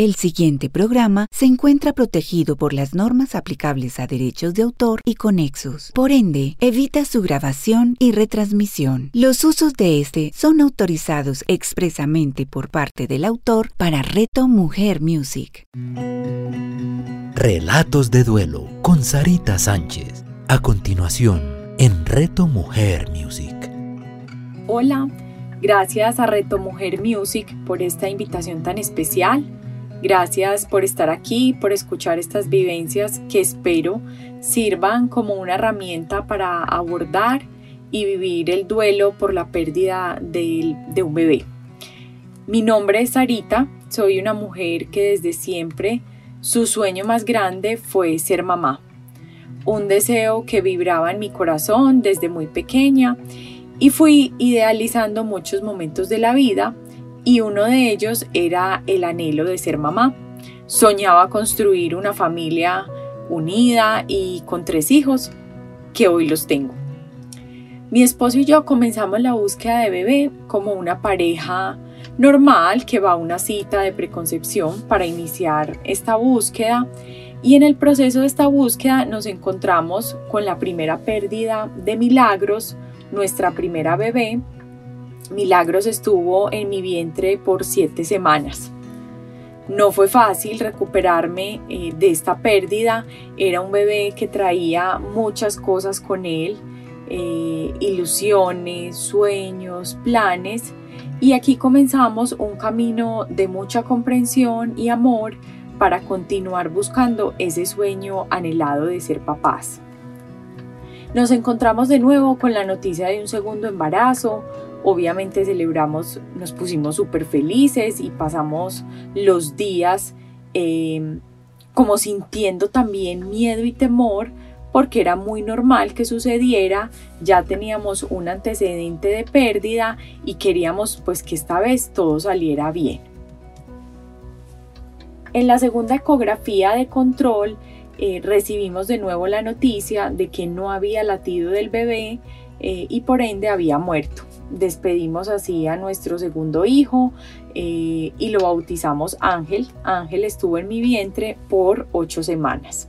El siguiente programa se encuentra protegido por las normas aplicables a derechos de autor y conexos. Por ende, evita su grabación y retransmisión. Los usos de este son autorizados expresamente por parte del autor para Reto Mujer Music. Relatos de duelo con Sarita Sánchez. A continuación, en Reto Mujer Music. Hola, gracias a Reto Mujer Music por esta invitación tan especial Gracias por estar aquí, por escuchar estas vivencias que espero sirvan como una herramienta para abordar y vivir el duelo por la pérdida de, un bebé. Mi nombre es Sarita, soy una mujer que desde siempre su sueño más grande fue ser mamá. Un deseo que vibraba en mi corazón desde muy pequeña y fui idealizando muchos momentos de la vida y uno de ellos era el anhelo de ser mamá. Soñaba construir una familia unida y con tres hijos, que hoy los tengo. Mi esposo y yo comenzamos la búsqueda de bebé como una pareja normal que va a una cita de preconcepción para iniciar esta búsqueda y en el proceso de esta búsqueda nos encontramos con la primera pérdida de Milagros, nuestra primera bebé, Milagros estuvo en mi vientre por siete semanas. No fue fácil recuperarme eh, de esta pérdida. Era un bebé que traía muchas cosas con él, eh, ilusiones, sueños, planes. Y aquí comenzamos un camino de mucha comprensión y amor para continuar buscando ese sueño anhelado de ser papás. Nos encontramos de nuevo con la noticia de un segundo embarazo, Obviamente celebramos, nos pusimos súper felices y pasamos los días em, como sintiendo también miedo y temor porque era muy normal que sucediera, ya teníamos un antecedente de pérdida y queríamos pues que esta vez todo saliera bien. En la segunda ecografía de control eh, recibimos de nuevo la noticia de que no había latido del bebé eh, y por ende había muerto despedimos así a nuestro segundo hijo eh, y lo bautizamos Ángel. Ángel estuvo en mi vientre por ocho semanas.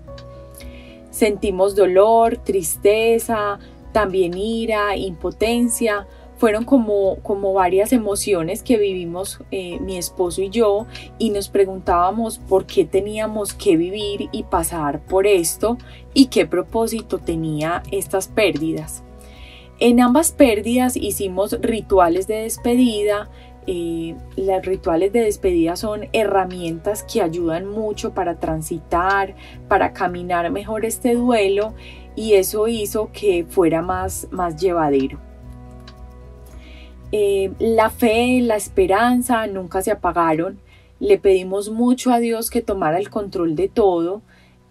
Sentimos dolor, tristeza, también ira, impotencia. Fueron como, como varias emociones que vivimos eh, mi esposo y yo y nos preguntábamos por qué teníamos que vivir y pasar por esto y qué propósito tenía estas pérdidas. En ambas pérdidas hicimos rituales de despedida. Eh, los rituales de despedida son herramientas que ayudan mucho para transitar, para caminar mejor este duelo y eso hizo que fuera más, más llevadero. Eh, la fe, la esperanza nunca se apagaron. Le pedimos mucho a Dios que tomara el control de todo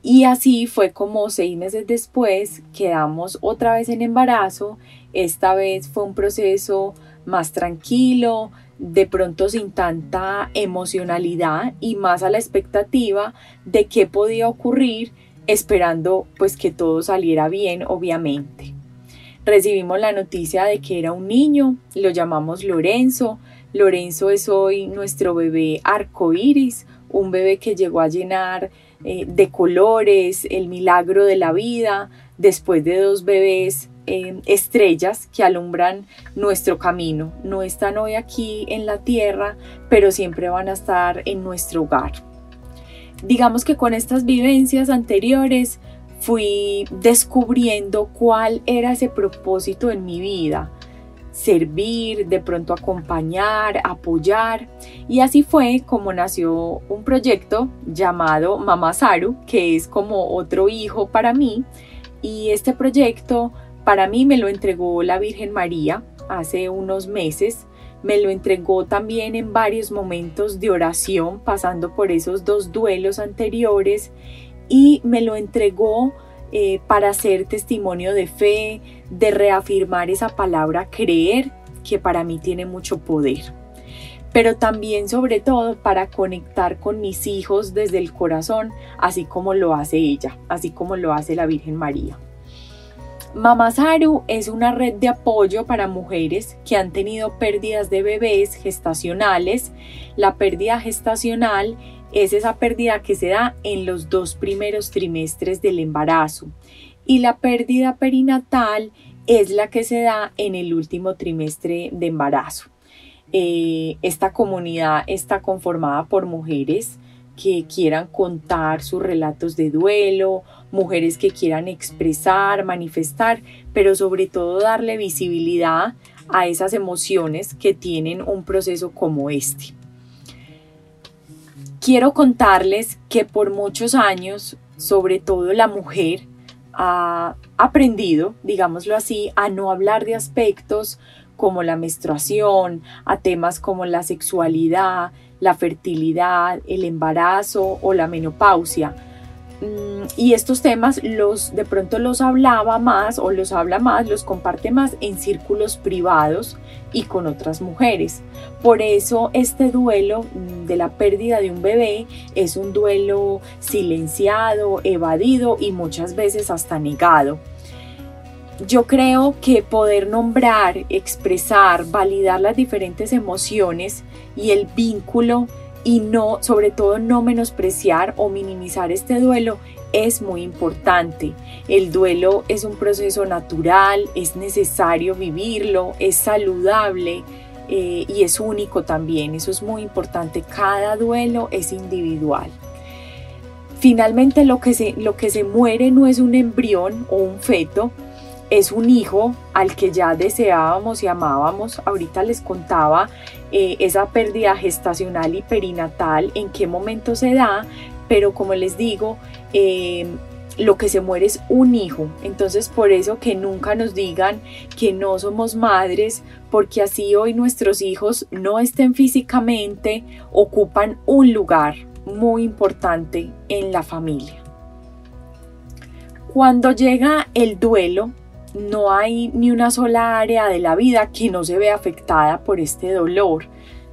y así fue como seis meses después quedamos otra vez en embarazo. Esta vez fue un proceso más tranquilo, de pronto sin tanta emocionalidad y más a la expectativa de qué podía ocurrir, esperando pues que todo saliera bien, obviamente. Recibimos la noticia de que era un niño, lo llamamos Lorenzo. Lorenzo es hoy nuestro bebé arcoíris, un bebé que llegó a llenar eh, de colores, el milagro de la vida, después de dos bebés eh, estrellas que alumbran nuestro camino. No están hoy aquí en la tierra, pero siempre van a estar en nuestro hogar. Digamos que con estas vivencias anteriores fui descubriendo cuál era ese propósito en mi vida servir, de pronto acompañar, apoyar. Y así fue como nació un proyecto llamado Mama Saru, que es como otro hijo para mí. Y este proyecto para mí me lo entregó la Virgen María hace unos meses. Me lo entregó también en varios momentos de oración, pasando por esos dos duelos anteriores. Y me lo entregó eh, para hacer testimonio de fe, de reafirmar esa palabra creer, que para mí tiene mucho poder. Pero también sobre todo para conectar con mis hijos desde el corazón, así como lo hace ella, así como lo hace la Virgen María. Mamasaru es una red de apoyo para mujeres que han tenido pérdidas de bebés gestacionales. La pérdida gestacional es esa pérdida que se da en los dos primeros trimestres del embarazo y la pérdida perinatal es la que se da en el último trimestre de embarazo. Eh, esta comunidad está conformada por mujeres que quieran contar sus relatos de duelo, mujeres que quieran expresar, manifestar, pero sobre todo darle visibilidad a esas emociones que tienen un proceso como este. Quiero contarles que por muchos años, sobre todo la mujer, ha aprendido, digámoslo así, a no hablar de aspectos como la menstruación, a temas como la sexualidad, la fertilidad, el embarazo o la menopausia. Mm, y estos temas los de pronto los hablaba más o los habla más, los comparte más en círculos privados y con otras mujeres. Por eso este duelo mm, de la pérdida de un bebé es un duelo silenciado, evadido y muchas veces hasta negado. Yo creo que poder nombrar, expresar, validar las diferentes emociones y el vínculo y no, sobre todo no menospreciar o minimizar este duelo es muy importante. El duelo es un proceso natural, es necesario vivirlo, es saludable eh, y es único también. Eso es muy importante. Cada duelo es individual. Finalmente lo que se, lo que se muere no es un embrión o un feto, es un hijo al que ya deseábamos y amábamos. Ahorita les contaba eh, esa pérdida gestacional y perinatal, en qué momento se da, pero como les digo, eh, lo que se muere es un hijo. Entonces por eso que nunca nos digan que no somos madres, porque así hoy nuestros hijos no estén físicamente, ocupan un lugar muy importante en la familia. Cuando llega el duelo, no hay ni una sola área de la vida que no se vea afectada por este dolor.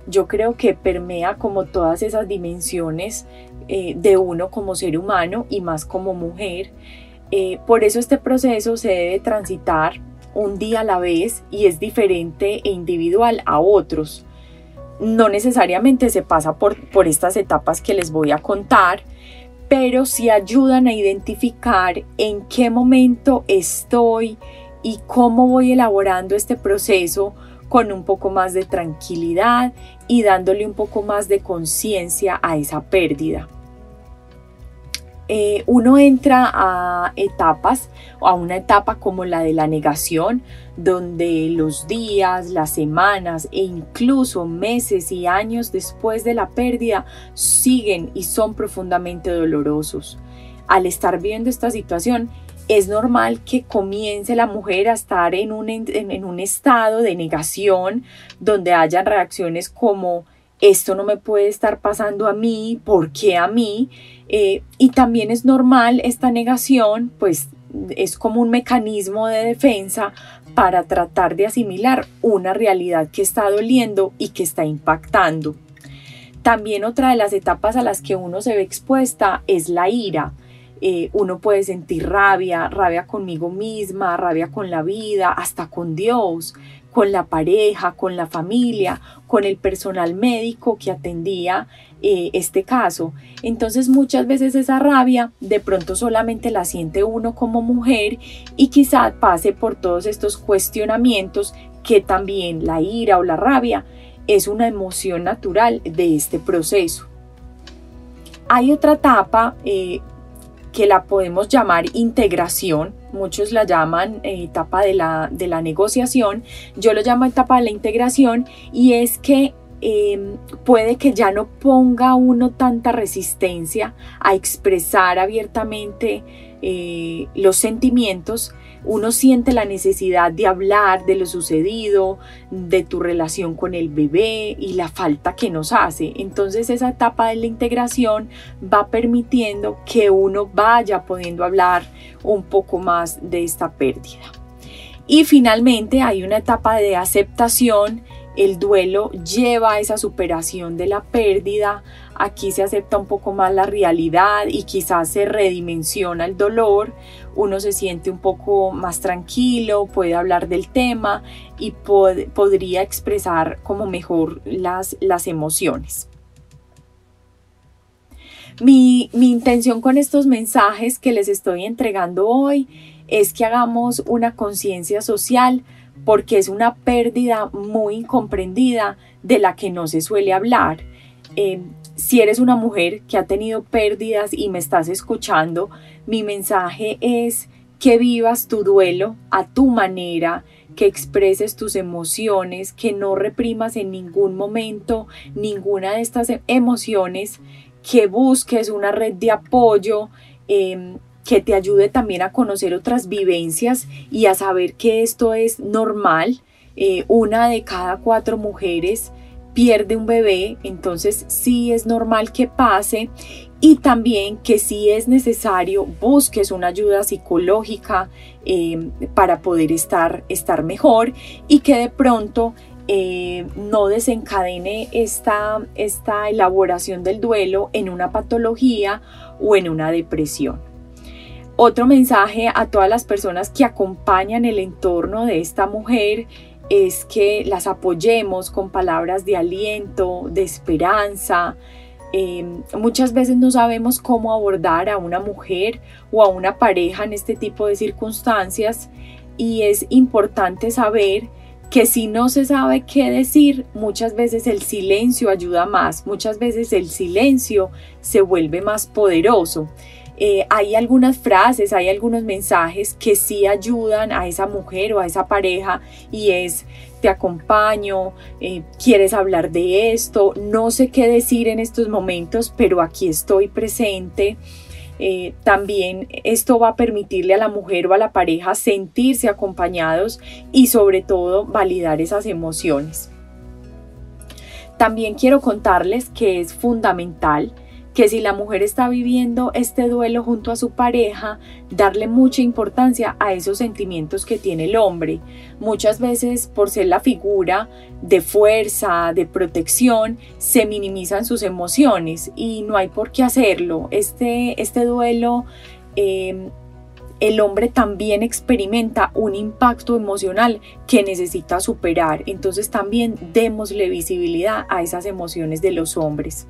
Yo creo que permea como todas esas dimensiones eh, de uno como ser humano y más como mujer. Eh, por eso este proceso se debe transitar un día a la vez y es diferente e individual a otros. No necesariamente se pasa por, por estas etapas que les voy a contar, pero sí ayudan a identificar en qué momento estoy y cómo voy elaborando este proceso con un poco más de tranquilidad y dándole un poco más de conciencia a esa pérdida. Eh, uno entra a etapas, a una etapa como la de la negación, donde los días, las semanas e incluso meses y años después de la pérdida siguen y son profundamente dolorosos. Al estar viendo esta situación, es normal que comience la mujer a estar en un, en un estado de negación, donde hayan reacciones como esto no me puede estar pasando a mí, ¿por qué a mí? Eh, y también es normal esta negación, pues es como un mecanismo de defensa para tratar de asimilar una realidad que está doliendo y que está impactando. También otra de las etapas a las que uno se ve expuesta es la ira. Eh, uno puede sentir rabia, rabia conmigo misma, rabia con la vida, hasta con Dios, con la pareja, con la familia, con el personal médico que atendía eh, este caso. Entonces muchas veces esa rabia de pronto solamente la siente uno como mujer y quizá pase por todos estos cuestionamientos que también la ira o la rabia es una emoción natural de este proceso. Hay otra etapa eh, que la podemos llamar integración, muchos la llaman eh, etapa de la, de la negociación, yo lo llamo etapa de la integración y es que em, puede que ya no ponga uno tanta resistencia a expresar abiertamente eh, los sentimientos, uno siente la necesidad de hablar de lo sucedido, de tu relación con el bebé y la falta que nos hace. Entonces esa etapa de la integración va permitiendo que uno vaya pudiendo hablar un poco más de esta pérdida. Y finalmente hay una etapa de aceptación el duelo lleva a esa superación de la pérdida, aquí se acepta un poco más la realidad y quizás se redimensiona el dolor, uno se siente un poco más tranquilo, puede hablar del tema y podría expresar como mejor las, las emociones. Mi, mi intención con estos mensajes que les estoy entregando hoy es que hagamos una conciencia social porque es una pérdida muy incomprendida de la que no se suele hablar. Eh, si eres una mujer que ha tenido pérdidas y me estás escuchando, mi mensaje es que vivas tu duelo a tu manera, que expreses tus emociones, que no reprimas en ningún momento ninguna de estas emociones, que busques una red de apoyo, em, que te ayude también a conocer otras vivencias y a saber que esto es normal. Eh, una de cada cuatro mujeres pierde un bebé, entonces sí es normal que pase y también que si es necesario busques una ayuda psicológica eh, para poder estar, estar mejor y que de pronto eh, no desencadene esta, esta elaboración del duelo en una patología o en una depresión. Otro mensaje a todas las personas que acompañan el entorno de esta mujer es que las apoyemos con palabras de aliento, de esperanza. Em, muchas veces no sabemos cómo abordar a una mujer o a una pareja en este tipo de circunstancias y es importante saber que si no se sabe qué decir, muchas veces el silencio ayuda más, muchas veces el silencio se vuelve más poderoso. Eh, hay algunas frases, hay algunos mensajes que sí ayudan a esa mujer o a esa pareja y es te acompaño, eh, quieres hablar de esto, no sé qué decir en estos momentos, pero aquí estoy presente. Eh, también esto va a permitirle a la mujer o a la pareja sentirse acompañados y sobre todo validar esas emociones. También quiero contarles que es fundamental que si la mujer está viviendo este duelo junto a su pareja, darle mucha importancia a esos sentimientos que tiene el hombre. Muchas veces por ser la figura de fuerza, de protección, se minimizan sus emociones y no hay por qué hacerlo. Este, este duelo... Em, el hombre también experimenta un impacto emocional que necesita superar. Entonces también démosle visibilidad a esas emociones de los hombres.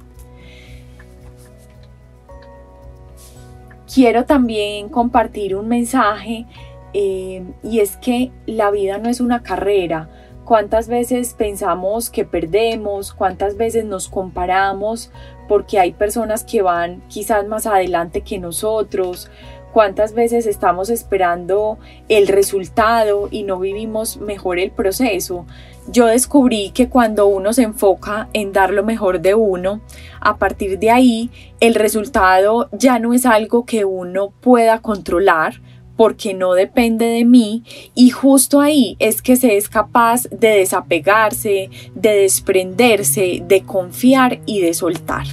Quiero también compartir un mensaje eh, y es que la vida no es una carrera. ¿Cuántas veces pensamos que perdemos? ¿Cuántas veces nos comparamos porque hay personas que van quizás más adelante que nosotros? ¿Cuántas veces estamos esperando el resultado y no vivimos mejor el proceso? Yo descubrí que cuando uno se enfoca en dar lo mejor de uno, a partir de ahí el resultado ya no es algo que uno pueda controlar porque no depende de mí y justo ahí es que se es capaz de desapegarse, de desprenderse, de confiar y de soltar.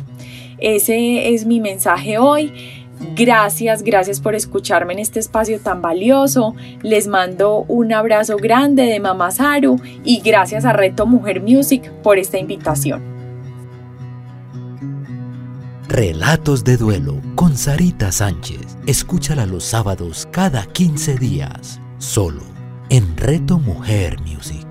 Ese es mi mensaje hoy. Gracias, gracias por escucharme en este espacio tan valioso. Les mando un abrazo grande de Mamá Saru y gracias a Reto Mujer Music por esta invitación. Relatos de Duelo con Sarita Sánchez. Escúchala los sábados cada 15 días, solo en Reto Mujer Music.